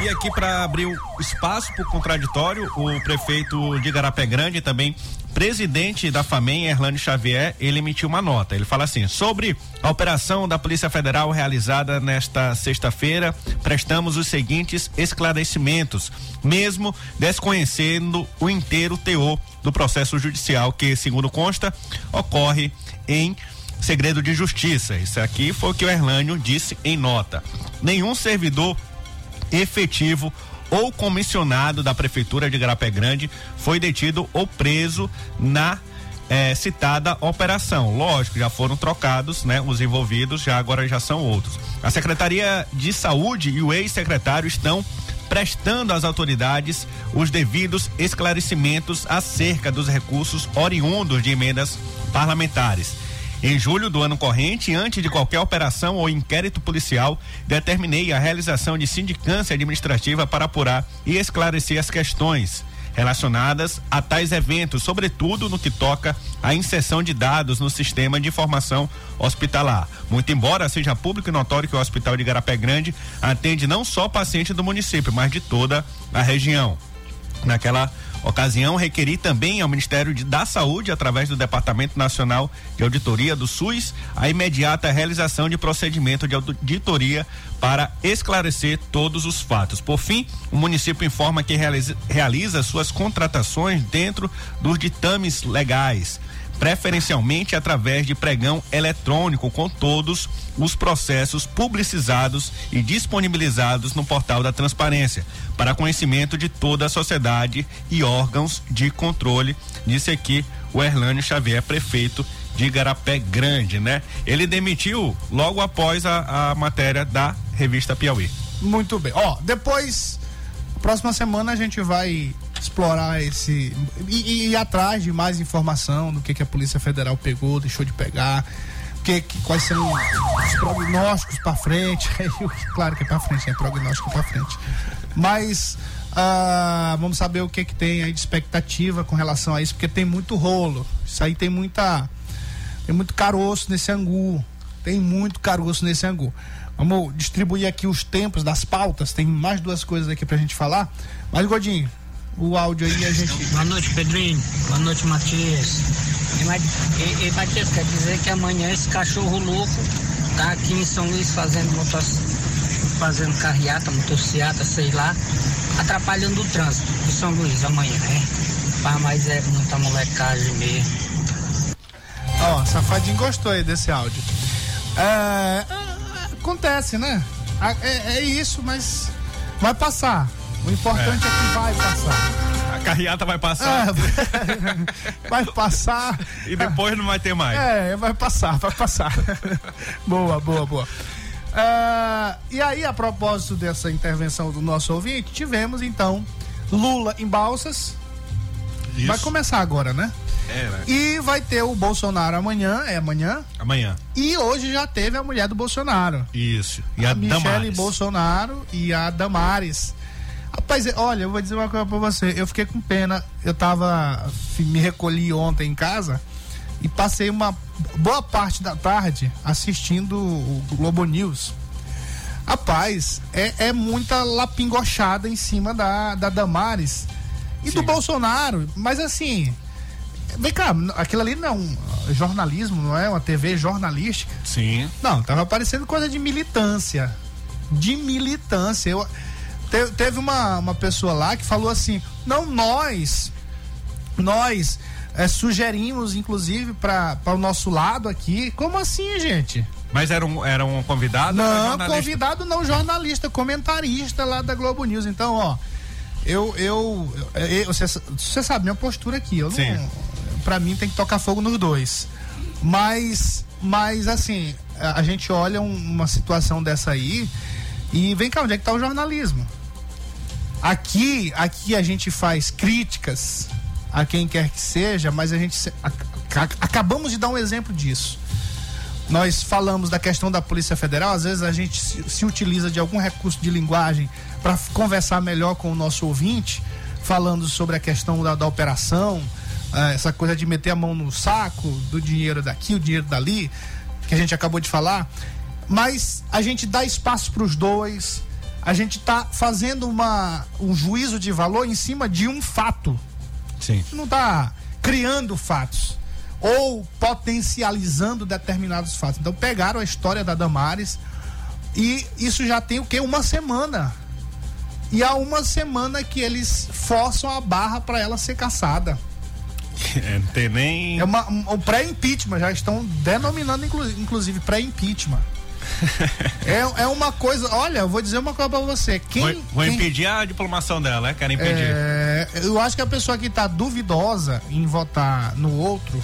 E aqui para abrir o espaço para o contraditório, o prefeito de Garapé Grande também presidente da FAMEM, Erlânio Xavier, ele emitiu uma nota. Ele fala assim: sobre a operação da Polícia Federal realizada nesta sexta-feira, prestamos os seguintes esclarecimentos, mesmo desconhecendo o inteiro teor do processo judicial que, segundo consta, ocorre em segredo de justiça. Isso aqui foi o que o Erlânio disse em nota. Nenhum servidor efetivo ou comissionado da Prefeitura de Garapé Grande foi detido ou preso na eh, citada operação. Lógico, já foram trocados, né? Os envolvidos, já agora já são outros. A Secretaria de Saúde e o ex-secretário estão prestando às autoridades os devidos esclarecimentos acerca dos recursos oriundos de emendas parlamentares. Em julho do ano corrente, antes de qualquer operação ou inquérito policial, determinei a realização de sindicância administrativa para apurar e esclarecer as questões relacionadas a tais eventos, sobretudo no que toca à inserção de dados no sistema de informação hospitalar. Muito embora seja público e notório que o Hospital de Garapé Grande atende não só pacientes do município, mas de toda a região. Naquela ocasião, requeri também ao Ministério de, da Saúde, através do Departamento Nacional de Auditoria do SUS, a imediata realização de procedimento de auditoria para esclarecer todos os fatos. Por fim, o município informa que realiza, realiza suas contratações dentro dos ditames legais preferencialmente através de pregão eletrônico com todos os processos publicizados e disponibilizados no portal da transparência, para conhecimento de toda a sociedade e órgãos de controle, disse aqui o Erlânio Xavier, prefeito de Igarapé Grande, né? Ele demitiu logo após a, a matéria da revista Piauí. Muito bem. Ó, depois, próxima semana a gente vai explorar esse e, e ir atrás de mais informação do que, que a Polícia Federal pegou, deixou de pegar, que, que quais são os prognósticos para frente. claro que é para frente, é prognóstico para frente. Mas ah, vamos saber o que que tem aí de expectativa com relação a isso, porque tem muito rolo. Isso aí tem muita tem muito caroço nesse angu. Tem muito caroço nesse angu. Vamos distribuir aqui os tempos das pautas. Tem mais duas coisas aqui pra gente falar. Mas, Godinho, o áudio aí a gente. Boa noite, Pedrinho. Boa noite, Matias. E, e, Matias, quer dizer que amanhã esse cachorro louco tá aqui em São Luís fazendo motos, fazendo carreata, motociata, sei lá, atrapalhando o trânsito de São Luís amanhã, né? Pá, mas é muita molecagem mesmo. Ó, Safadinho gostou aí desse áudio. É, acontece, né? É, é isso, mas vai passar. O importante é, é que vai passar. A carreata vai passar. É, vai passar. e depois não vai ter mais. É, vai passar, vai passar. boa, boa, boa. Uh, e aí, a propósito dessa intervenção do nosso ouvinte, tivemos então Lula em Balsas. Isso. Vai começar agora, né? É, né? E vai ter o Bolsonaro amanhã, é amanhã? Amanhã. E hoje já teve a mulher do Bolsonaro. Isso. E a, a Michele Damares. Bolsonaro e a Damares. Rapaz, olha, eu vou dizer uma coisa pra você. Eu fiquei com pena. Eu tava. Me recolhi ontem em casa e passei uma boa parte da tarde assistindo o Globo News. Rapaz, é, é muita lapingochada em cima da, da Damares e Sim. do Bolsonaro. Mas assim. Vem cá, aquilo ali não é um jornalismo, não é uma TV jornalística? Sim. Não, tava parecendo coisa de militância. De militância. Eu, Te, teve uma, uma pessoa lá que falou assim: não, nós, nós é, sugerimos, inclusive, para o nosso lado aqui. Como assim, gente? Mas era um, era um convidado? Não, convidado não, jornalista, comentarista lá da Globo News. Então, ó, eu, eu, você, você sabe minha postura aqui. Eu Sim. não, pra mim tem que tocar fogo nos dois. Mas, mas assim, a, a gente olha um, uma situação dessa aí e vem cá, onde é que tá o jornalismo? Aqui, aqui a gente faz críticas a quem quer que seja, mas a gente acabamos de dar um exemplo disso. Nós falamos da questão da Polícia Federal, às vezes a gente se, se utiliza de algum recurso de linguagem para conversar melhor com o nosso ouvinte, falando sobre a questão da, da operação, eh, essa coisa de meter a mão no saco do dinheiro daqui, o dinheiro dali, que a gente acabou de falar. Mas a gente dá espaço para os dois, a gente está fazendo uma, um juízo de valor em cima de um fato. Sim. Não está criando fatos ou potencializando determinados fatos. Então pegaram a história da Damares e isso já tem o que uma semana. E há uma semana que eles forçam a barra para ela ser caçada. É, não tem nem. É uma, um, um pré-impeachment, já estão denominando inclu, inclusive pré-impeachment. É, é uma coisa, olha, eu vou dizer uma coisa pra você. Quem, Vou, vou quem- impedir a diplomação dela, é? Querem impedir. é, eu acho que a pessoa que está duvidosa em votar no outro,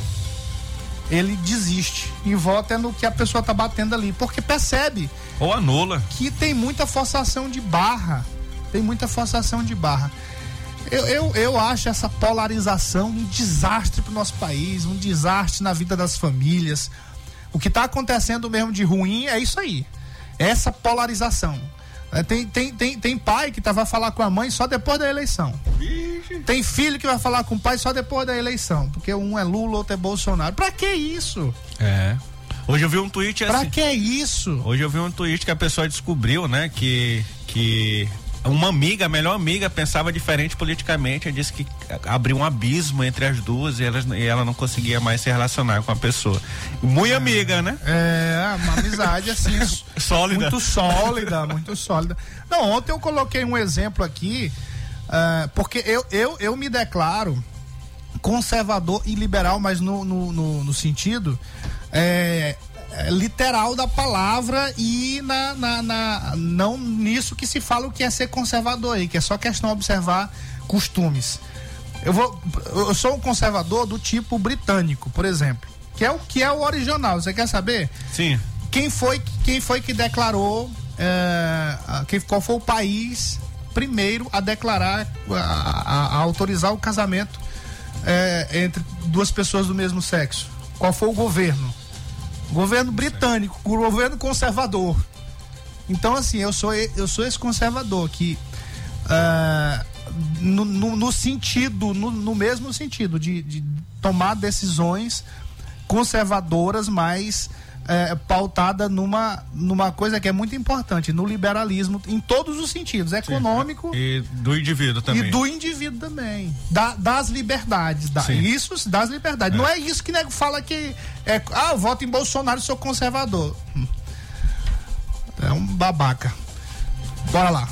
ele desiste e vota no que a pessoa tá batendo ali, porque percebe Ou anula. que tem muita forçação de barra, tem muita forçação de barra. Eu, eu, eu acho essa polarização um desastre para o nosso país, um desastre na vida das famílias. O que está acontecendo mesmo de ruim é isso aí, essa polarização. É, Tem, tem, tem, tem pai que tá, vai falar com a mãe só depois da eleição. Tem filho que vai falar com o pai só depois da eleição, porque um é Lula, outro é Bolsonaro. Pra que isso? É. Hoje eu vi um tweet Pra assim. que isso? Hoje eu vi um tweet que a pessoa descobriu, né, que que uma amiga, a melhor amiga, pensava diferente politicamente. Ela disse que abriu um abismo entre as duas e, elas, e ela não conseguia mais se relacionar com a pessoa. Muito amiga, né? É, uma amizade assim. Sólida. Muito sólida, muito sólida. Não, ontem eu coloquei um exemplo aqui, ah, porque eu, eu, eu me declaro conservador e liberal, mas no, no, no, no sentido é, é, literal da palavra e na, na, na- não nisso que se fala o que é ser conservador aí, que é só questão de observar costumes. Eu vou, eu sou um conservador do tipo britânico, por exemplo, que é o que é o original. Você quer saber? Sim. Quem foi, quem foi que declarou, é, quem, qual foi o país primeiro a declarar, a, a- a autorizar o casamento é, entre duas pessoas do mesmo sexo? Qual foi o governo? Governo britânico, governo conservador. Então, assim, eu sou, eu sou esse conservador que. ah, no, no- no sentido, no, no mesmo sentido, de, de tomar decisões conservadoras, mas é, pautada numa, numa coisa que é muito importante, no liberalismo, em todos os sentidos, econômico E do indivíduo também. e do indivíduo também. Da- das liberdades. Da, Sim. isso das liberdades. Não é isso que nego fala que é, ah, eu voto em Bolsonaro sou conservador. Hum. É um babaca. Bora lá.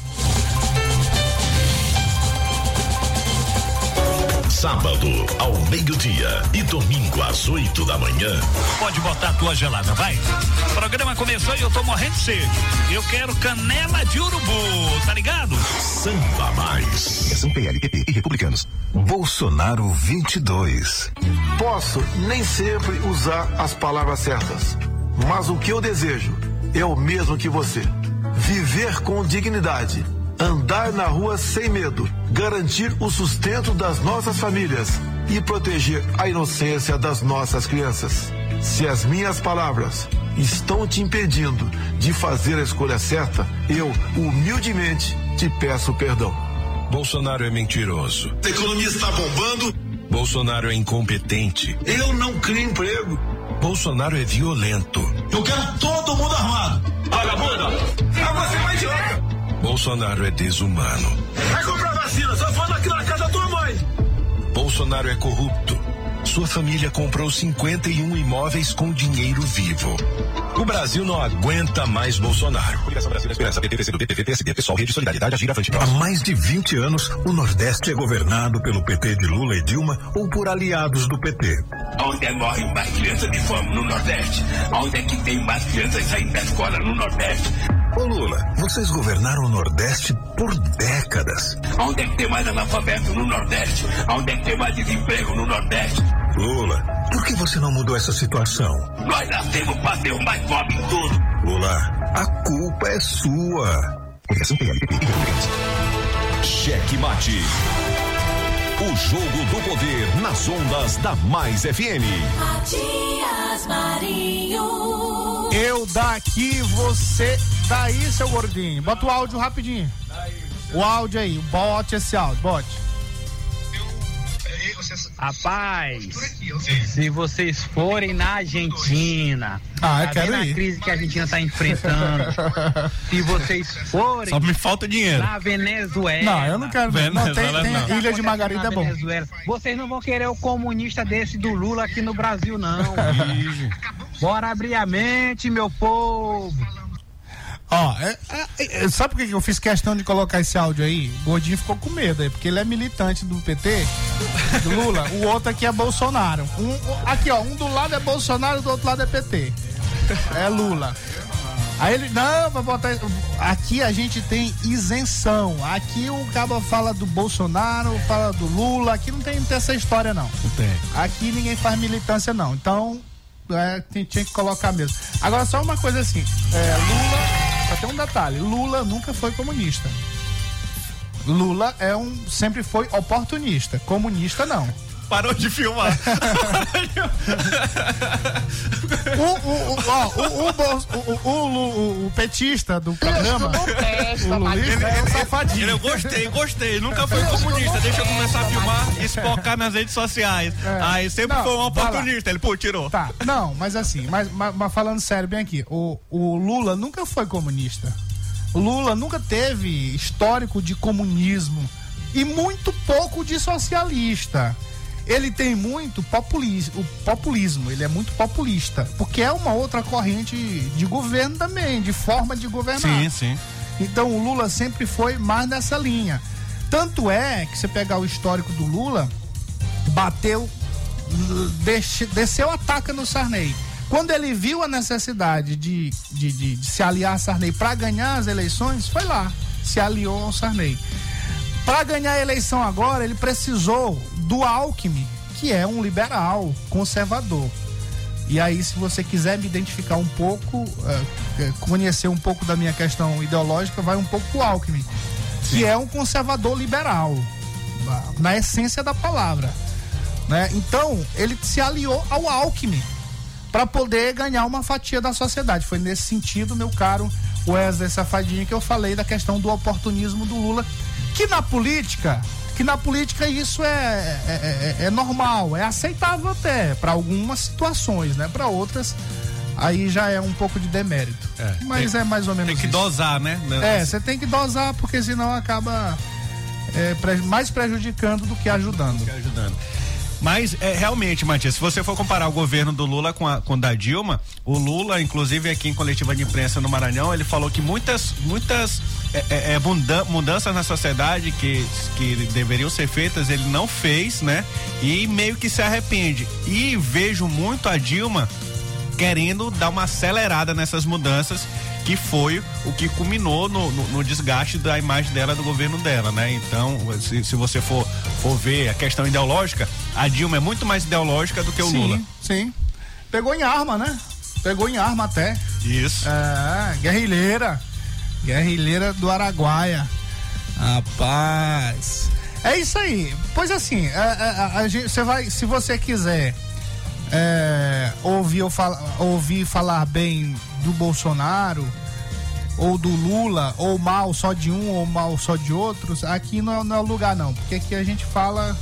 Sábado, ao meio-dia e domingo às 8 da manhã. Pode botar a tua gelada, vai. O programa começou e eu tô morrendo de sede. Eu quero canela de urubu, tá ligado? Samba Mais. São PLPP e republicanos. Bolsonaro 22. Posso nem sempre usar as palavras certas, mas o que eu desejo é o mesmo que você. Viver com dignidade, andar na rua sem medo, garantir o sustento das nossas famílias e proteger a inocência das nossas crianças. Se as minhas palavras estão te impedindo de fazer a escolha certa, eu humildemente te peço perdão. Bolsonaro é mentiroso. A economia está bombando. Bolsonaro é incompetente. Eu não crio emprego. Bolsonaro é violento. Eu quero todo mundo armado. Vagabunda! Ah, você vai idiota! Bolsonaro é desumano. Vai comprar vacina, só fala aqui na casa da tua mãe. Bolsonaro é corrupto. Sua família comprou 51 imóveis com dinheiro vivo. O Brasil não aguenta mais Bolsonaro. Há mais de 20 anos, o Nordeste é governado pelo PT de Lula e Dilma ou por aliados do PT. Onde é morrem mais crianças de fome no Nordeste? Onde é que tem mais crianças saindo da escola no Nordeste? Ô Lula, vocês governaram o Nordeste por décadas. Onde é que tem mais analfabeto no Nordeste? Onde é que tem mais desemprego no Nordeste? Lula, por que você não mudou essa situação? Nós nascemos para derrubar fome em tudo. Lula, a culpa é sua. Cheque Mate. O jogo do poder nas ondas da Mais FM. Matias Marinho. Eu daqui, você daí, seu gordinho. Bota o áudio rapidinho. O áudio aí, bote esse áudio, bote. Rapaz, se vocês forem na Argentina, Ah, eu tá quero ir. a crise que a Argentina tá enfrentando. se vocês forem Só me falta dinheiro. na Venezuela. Não, eu não quero ver. Não, tem, Venezuela tem não. Ilha de Margarida é bom. Venezuela. Vocês não vão querer o comunista desse do Lula aqui no Brasil, não. Bora abrir a mente, meu povo. Ó, é- é- é- sabe por que eu fiz questão de colocar esse áudio aí? O Gordinho ficou com medo aí, porque ele é militante do PT, do Lula, o outro aqui é Bolsonaro. Um, aqui, ó, um do lado é Bolsonaro, do outro lado é PT. É Lula. Aí ele, não, vai botar. Aqui a gente tem isenção. Aqui o cabo fala do Bolsonaro, fala do Lula. Aqui não tem, não tem essa história, não. Não tem. Aqui ninguém faz militância, não. Então, é, tinha que colocar mesmo. Agora, só uma coisa assim: é, Lula, tem um detalhe: Lula nunca foi comunista. Lula é um, sempre foi oportunista. Comunista, não. Parou de filmar. O, o, o, ó, o, o, o, o, o- o petista do programa, o Lulista, é um safadinho. Ele, eu gostei, gostei. Nunca foi comunista. Deixa eu começar a filmar e espocar nas redes sociais. É. Aí sempre Não, foi um oportunista. Ele, pô, tirou. Tá, não, mas assim, mas, mas- mas falando sério bem aqui, o, o Lula nunca foi comunista. O Lula nunca teve histórico de comunismo e muito pouco de socialista. Ele tem muito populismo, o populismo, ele é muito populista, porque é uma outra corrente de governo também, de forma de governar. Sim, sim. Então o Lula sempre foi mais nessa linha. Tanto é que você pegar o histórico do Lula, bateu, desce- desceu a taca no Sarney. Quando ele viu a necessidade de, de, de- de se aliar a Sarney para ganhar as eleições, foi lá, se aliou ao Sarney. Para ganhar a eleição agora, ele precisou do Alckmin, que é um liberal, conservador. E aí, se você quiser me identificar um pouco, eh, eh, conhecer um pouco da minha questão ideológica, vai um pouco pro Alckmin, que é um conservador liberal, na- na essência da palavra. Né? Então, ele se aliou ao Alckmin para poder ganhar uma fatia da sociedade. Foi nesse sentido, meu caro Wesley Safadinho, que eu falei da questão do oportunismo do Lula, que na política, que na política isso é, é, é- é normal, é aceitável até para algumas situações, né? Para outras aí já é um pouco de demérito. É, Mas tem- é mais ou menos Tem que isso. dosar, né? É, você tem que dosar porque senão acaba é, mais prejudicando do que ajudando. ajudando. Mas é, realmente, Matias, se você for comparar o governo do Lula com, a, com o da Dilma, o Lula, inclusive aqui em coletiva de imprensa no Maranhão, ele falou que muitas, muitas é, é, é, muda- mudanças na sociedade que, que deveriam ser feitas, ele não fez, né? E meio que se arrepende. E vejo muito a Dilma querendo dar uma acelerada nessas mudanças que foi o que culminou no, no- no desgaste da imagem dela do governo dela, né? Então, se, se você for, for ver a questão ideológica, a Dilma é muito mais ideológica do que o sim, Lula. Sim. Pegou em arma, né? Pegou em arma até. Isso. É, guerrilheira. Guerrilheira do Araguaia. Rapaz. É isso aí. Pois assim, é, é, a- gente- você vai, se você quiser é, ouvir, ouvir falar bem do Bolsonaro ou do Lula, ou mal só de um ou mal só de outros, aqui não é, não é o lugar não, porque aqui a gente fala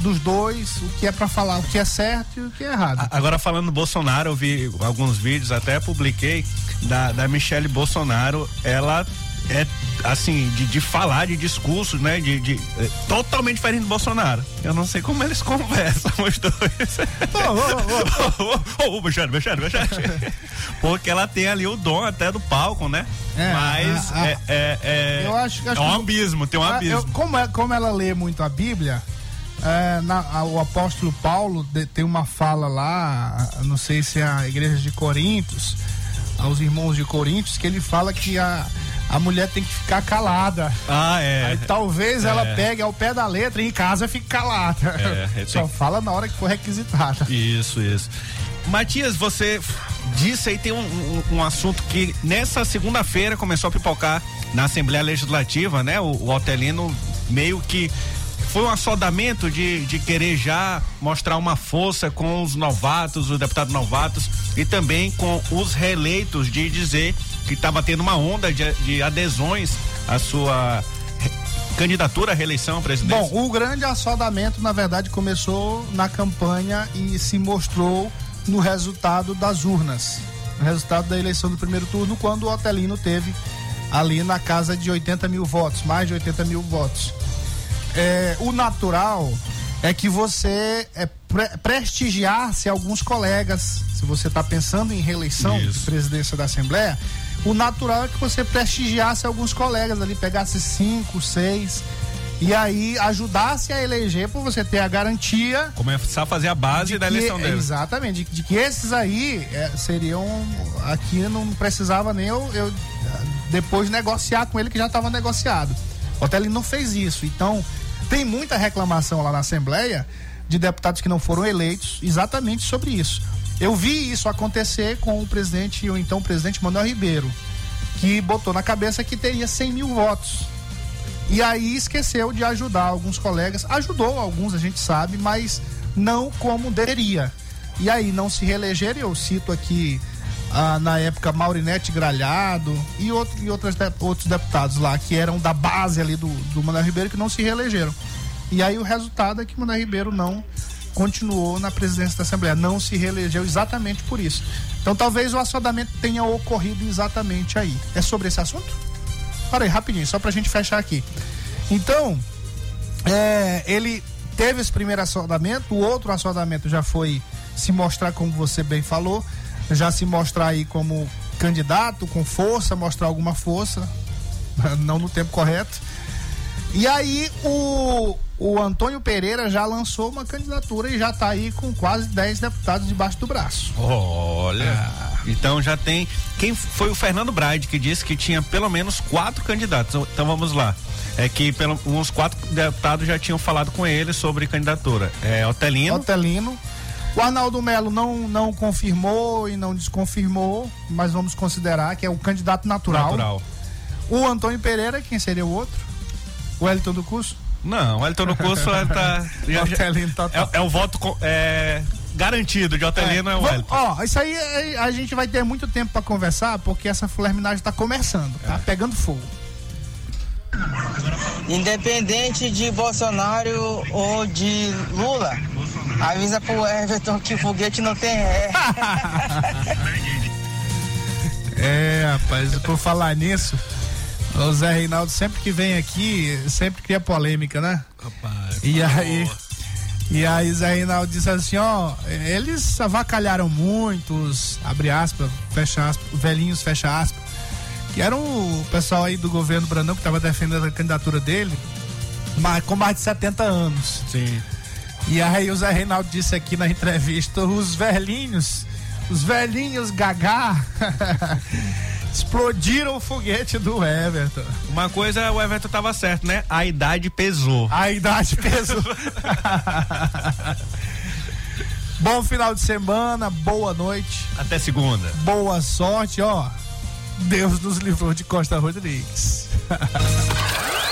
dos dois, o que é pra falar, o que é certo e o que é errado. Agora falando do Bolsonaro, eu vi alguns vídeos, até publiquei, da, da Michelle Bolsonaro, ela é assim, de, de falar, de discursos, né? De, de- é, totalmente diferente do Bolsonaro. Eu não sei como eles conversam, os dois. Ô, ô, ô, Michelle, Michelle, Michelle. Porque ela tem ali o dom até do palco, né? É, Mas a- a- é, é, é, Eu acho, acho é um abismo, tem um abismo. eu- como, é- como ela lê muito a Bíblia, é, na- a- o apóstolo Paulo de- tem uma fala lá, não sei se é a igreja de Coríntios, aos irmãos de Coríntios, que ele fala que a, a mulher tem que ficar calada. Ah, é. Aí talvez É. ela pegue ao pé da letra e em casa fique calada. É, Só tem- fala na hora que for requisitada. Isso, isso. Matias, você disse aí tem um, um- um assunto que nessa segunda-feira começou a pipocar na Assembleia Legislativa, né? O, o Otelino meio que foi um assodamento de, de querer já mostrar uma força com os novatos, os deputados novatos e também com os reeleitos de dizer que estava tendo uma onda de, de adesões à sua candidatura à reeleição à presidência? Bom, o grande assodamento, na verdade, começou na campanha e se mostrou no resultado das urnas. O resultado da eleição do primeiro turno, quando o Otelino teve ali na casa de 80 mil votos, mais de 80 mil votos. É, o natural é que você é, pre prestigiasse alguns colegas. Se você está pensando em reeleição de presidência da Assembleia, o natural é que você prestigiasse alguns colegas ali, pegasse cinco, seis e aí ajudasse a eleger por você ter a garantia. Começar a fazer a base da que, eleição dele. Exatamente, de, de que esses aí é, seriam. Aqui não precisava nem eu, eu depois negociar com ele que já estava negociado. O Otelino não fez isso. Então, tem muita reclamação lá na Assembleia de deputados que não foram eleitos exatamente sobre isso. Eu vi isso acontecer com o presidente, ou então o presidente Manuel Ribeiro, que botou na cabeça que teria 100 mil votos. E aí esqueceu de ajudar alguns colegas. Ajudou alguns, a gente sabe, mas não como deveria. E aí não se reelegeram, eu cito aqui ah, na época Maurinete Gralhado e, outro, e outras, outros deputados lá que eram da base ali do, do Ribeiro que não se reelegeram. E aí o resultado é que Manuel Ribeiro não continuou na presidência da Assembleia, não se reelegeu exatamente por isso. Então talvez o assodamento tenha ocorrido exatamente aí. É sobre esse assunto? Para aí, rapidinho, só pra gente fechar aqui. Então, é, ele teve esse primeiro assodamento, o outro assodamento já foi se mostrar, como você bem falou, já se mostrar aí como candidato, com força, mostrar alguma força, não no tempo correto. E aí o, o Antônio Pereira já lançou uma candidatura e já está aí com quase 10 deputados debaixo do braço. Olha. Ah. Então já tem. Quem foi o Fernando Braide que disse que tinha pelo menos quatro candidatos. Então vamos lá. É que pelo, uns quatro deputados já tinham falado com ele sobre candidatura. É Otelino. Otelino. O Arnaldo Melo não, não confirmou e não desconfirmou, mas vamos considerar que é o candidato natural. Natural. O Antônio Pereira, quem seria o outro? O Elton do Curso? Não, o Elton do Curso tá. Já, já, é, é o voto é, garantido de Otelino é, é o Elton. Ó, isso aí a gente vai ter muito tempo para conversar, porque essa fulerminagem está começando, tá é. pegando fogo. Independente de Bolsonaro ou de Lula, avisa pro Everton que o foguete não tem ré. é, rapaz, por falar nisso, o Zé Reinaldo sempre que vem aqui, sempre cria polêmica, né? Rapaz, e aí. E aí Zé Reinaldo disse assim, ó, eles avacalharam muitos, abre aspas, fecha aspas, velhinhos, fecha aspas, que eram o pessoal aí do governo Brandão que estava defendendo a candidatura dele com mais de 70 anos. Sim. E aí o Zé Reinaldo disse aqui na entrevista, os velhinhos, os velhinhos gagá explodiram o foguete do Everton. Uma coisa, o Everton tava certo, né? A idade pesou. A idade pesou. Bom final de semana, boa noite. Até segunda. Boa sorte, ó. Deus nos livrou de Costa Rodrigues.